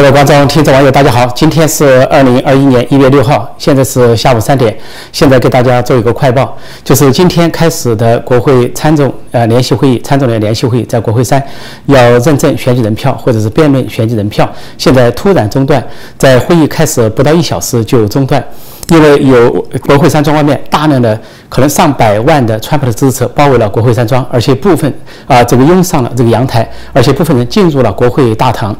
各位观众、听众、网友，大家好！今天是二零二一年一月六号，现在是下午三点。现在给大家做一个快报，就是今天开始的国会参众呃联席会议，参众联联席会议在国会山要认证选举人票或者是辩论选举人票，现在突然中断，在会议开始不到一小时就中断，因为有国会山庄外面大量的可能上百万的川普的支持者包围了国会山庄，而且部分啊这个拥上了这个阳台，而且部分人进入了国会大堂。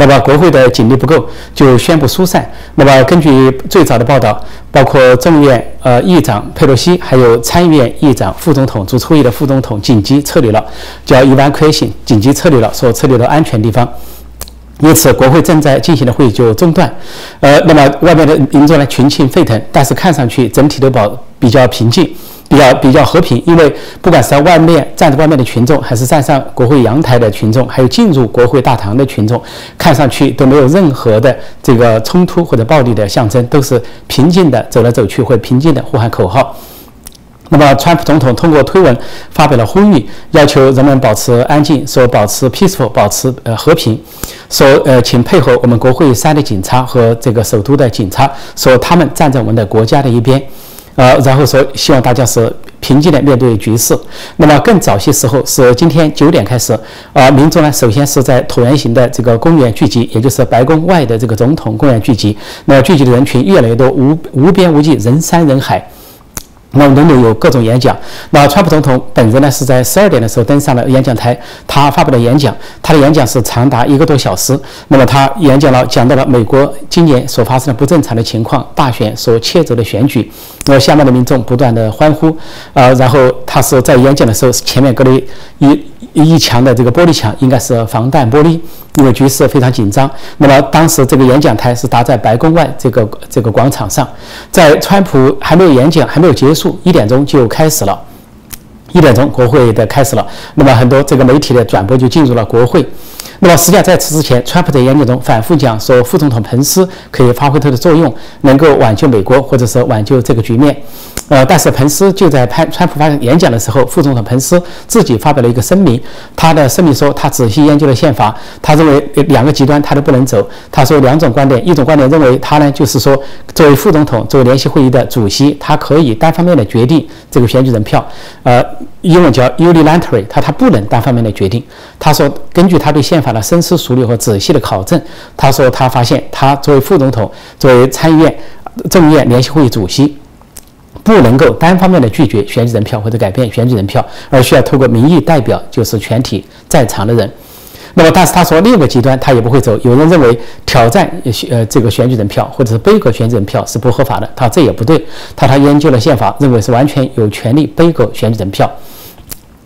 那么国会的警力不够，就宣布疏散。那么根据最早的报道，包括众议院呃议长佩洛西，还有参议院议长、副总统主持会议的副总统紧急撤离了，叫伊万克林紧急撤离了，说撤离到安全地方。因此，国会正在进行的会议就中断。呃，那么外面的民众呢群情沸腾，但是看上去整体都保比较平静。比较比较和平，因为不管是在外面站在外面的群众，还是站上国会阳台的群众，还有进入国会大堂的群众，看上去都没有任何的这个冲突或者暴力的象征，都是平静的走来走去，或平静的呼喊口号。那么，川普总统通过推文发表了呼吁，要求人们保持安静，说保持 peaceful，保持呃和平，说呃请配合我们国会山的警察和这个首都的警察，说他们站在我们的国家的一边。呃，然后说希望大家是平静的面对局势。那么更早些时候是今天九点开始，呃，民众呢首先是在椭圆形的这个公园聚集，也就是白宫外的这个总统公园聚集。那聚集的人群越来越多，无无边无际，人山人海。那轮流有各种演讲。那川普总统本人呢，是在十二点的时候登上了演讲台，他发表了演讲。他的演讲是长达一个多小时。那么他演讲了，讲到了美国今年所发生的不正常的情况，大选所切走的选举。那下面的民众不断的欢呼。呃，然后他是在演讲的时候，前面隔了一。一墙的这个玻璃墙应该是防弹玻璃，因为局势非常紧张。那么当时这个演讲台是搭在白宫外这个这个广场上，在川普还没有演讲还没有结束，一点钟就开始了，一点钟国会的开始了。那么很多这个媒体的转播就进入了国会。那么实际上在此之前，川普在演讲中反复讲说，副总统彭斯可以发挥他的作用，能够挽救美国，或者是挽救这个局面。呃，但是彭斯就在潘川普发演讲的时候，副总统彭斯自己发表了一个声明。他的声明说，他仔细研究了宪法，他认为两个极端他都不能走。他说两种观点，一种观点认为他呢就是说，作为副总统，作为联席会议的主席，他可以单方面的决定这个选举人票。呃，英文叫 unilateral，他他不能单方面的决定。他说，根据他对宪法的深思熟虑和仔细的考证，他说他发现他作为副总统，作为参议院、众议院联席会议主席。不能够单方面的拒绝选举人票或者改变选举人票，而需要透过民意代表，就是全体在场的人。那么，但是他说另一个极端他也不会走。有人认为挑战呃这个选举人票或者是背阁选举人票是不合法的，他这也不对。他他研究了宪法，认为是完全有权利背阁选举人票。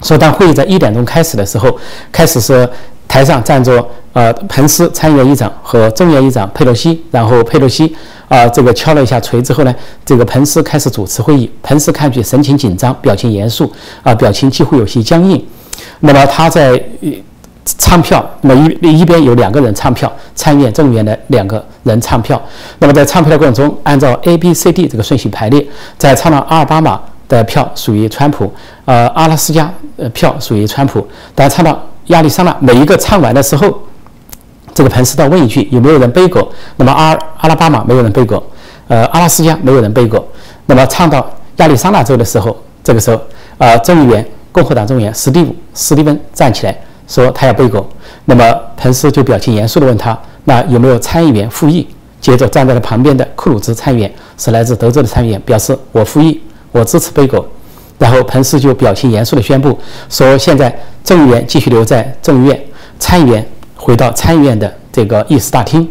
说当会议在一点钟开始的时候，开始是。台上站着呃，彭斯参议院议长和众议院议长佩洛西，然后佩洛西啊，这个敲了一下锤之后呢，这个彭斯开始主持会议。彭斯看去神情紧张，表情严肃啊，表情几乎有些僵硬。那么他在唱票，那么一一边有两个人唱票，参议院、众议院的两个人唱票。那么在唱票的过程中，按照 A、B、C、D 这个顺序排列，在唱到阿尔巴马的票属于川普，呃，阿拉斯加呃票属于川普，但唱到。亚利桑那每一个唱完的时候，这个彭斯倒问一句有没有人背过？那么阿阿拉巴马没有人背过，呃，阿拉斯加没有人背过。那么唱到亚利桑那州的时候，这个时候，呃，众议员共和党众议员史蒂夫史蒂芬站起来说他要背过。那么彭斯就表情严肃地问他，那有没有参议员复议？接着站在了旁边的库鲁兹参议员是来自德州的参议员，表示我复议，我支持背过。然后彭斯就表情严肃地宣布说：“现在众议员继续留在众议院，参议员回到参议院的这个议事大厅，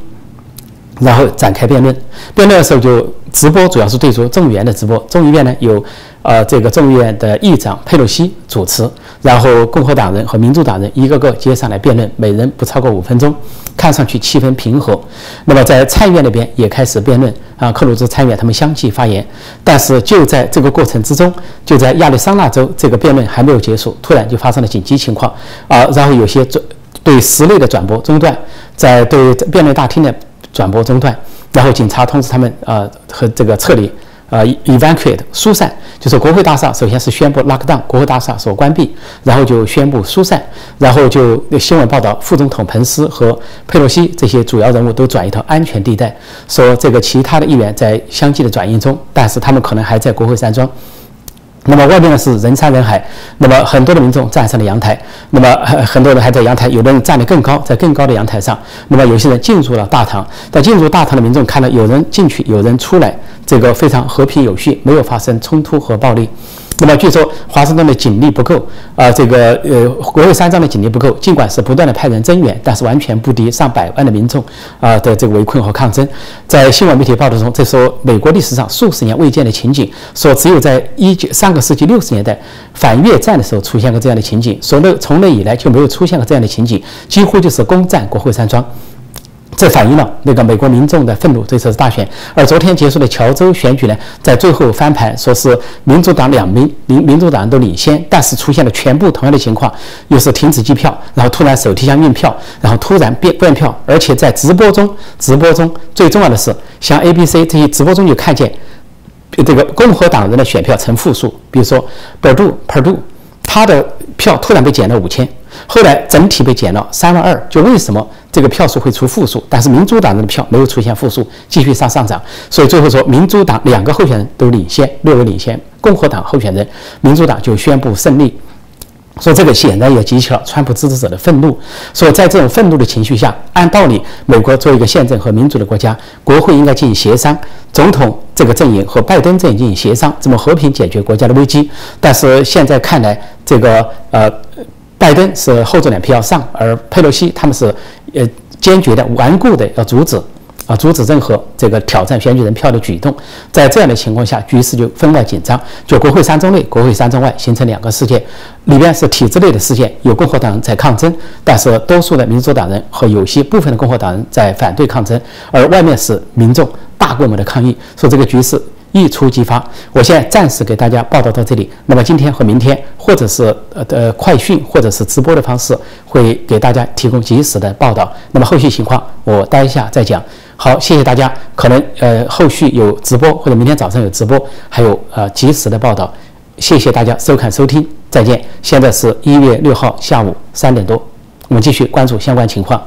然后展开辩论。辩论的时候就直播，主要是对着众议员的直播。众议院呢有。”呃，这个众议院的议长佩洛西主持，然后共和党人和民主党人一个个接上来辩论，每人不超过五分钟，看上去气氛平和。那么在参议院那边也开始辩论啊，克鲁兹参议员他们相继发言。但是就在这个过程之中，就在亚利桑那州这个辩论还没有结束，突然就发生了紧急情况啊，然后有些转对室内的转播中断，在对辩论大厅的 转播中断，然后警察通知他们啊和这个撤离。呃 evacuate 疏散，就是国会大厦首先是宣布 lock down，国会大厦所关闭，然后就宣布疏散，然后就新闻报道副总统彭斯和佩洛西这些主要人物都转移到安全地带，说这个其他的议员在相继的转移中，但是他们可能还在国会山庄。那么外面呢是人山人海，那么很多的民众站上了阳台，那么很多人还在阳台，有的人站得更高，在更高的阳台上，那么有些人进入了大堂，在进入大堂的民众看到有人进去，有人出来，这个非常和平有序，没有发生冲突和暴力。那么据说华盛顿的警力不够，啊，这个呃国会山庄的警力不够，尽管是不断的派人增援，但是完全不敌上百万的民众啊的这个围困和抗争。在新闻媒体报道中，这时候美国历史上数十年未见的情景，说只有在一九上个世纪六十年代反越战的时候出现过这样的情景，说那从那以来就没有出现过这样的情景，几乎就是攻占国会山庄。这反映了那个美国民众的愤怒。这次是大选，而昨天结束的乔州选举呢，在最后翻盘，说是民主党两名民民主党人都领先，但是出现了全部同样的情况，又是停止计票，然后突然手提箱运票，然后突然变变票，而且在直播中，直播中最重要的是，像 A、B、C 这些直播中就看见这个共和党人的选票呈负数，比如说 Perdue Perdue，他的票突然被减了五千。后来整体被减了三万二，就为什么这个票数会出负数？但是民主党人的票没有出现负数，继续上上涨。所以最后说，民主党两个候选人都领先，略微领先。共和党候选人，民主党就宣布胜利。说这个显然也激起了川普支持者的愤怒。说在这种愤怒的情绪下，按道理，美国作为一个宪政和民主的国家，国会应该进行协商，总统这个阵营和拜登阵营进行协商，怎么和平解决国家的危机。但是现在看来，这个呃。拜登是厚着脸皮要上，而佩洛西他们是呃坚决的、顽固的要阻止啊，阻止任何这个挑战选举人票的举动。在这样的情况下，局势就分外紧张。就国会山庄内、国会山庄外形成两个事件，里边是体制内的事件，有共和党人在抗争，但是多数的民主党人和有些部分的共和党人在反对抗争，而外面是民众大规模的抗议，说这个局势。一触即发，我现在暂时给大家报道到这里。那么今天和明天，或者是呃的快讯，或者是直播的方式，会给大家提供及时的报道。那么后续情况，我待一下再讲。好，谢谢大家。可能呃后续有直播，或者明天早上有直播，还有呃及时的报道。谢谢大家收看收听，再见。现在是一月六号下午三点多，我们继续关注相关情况。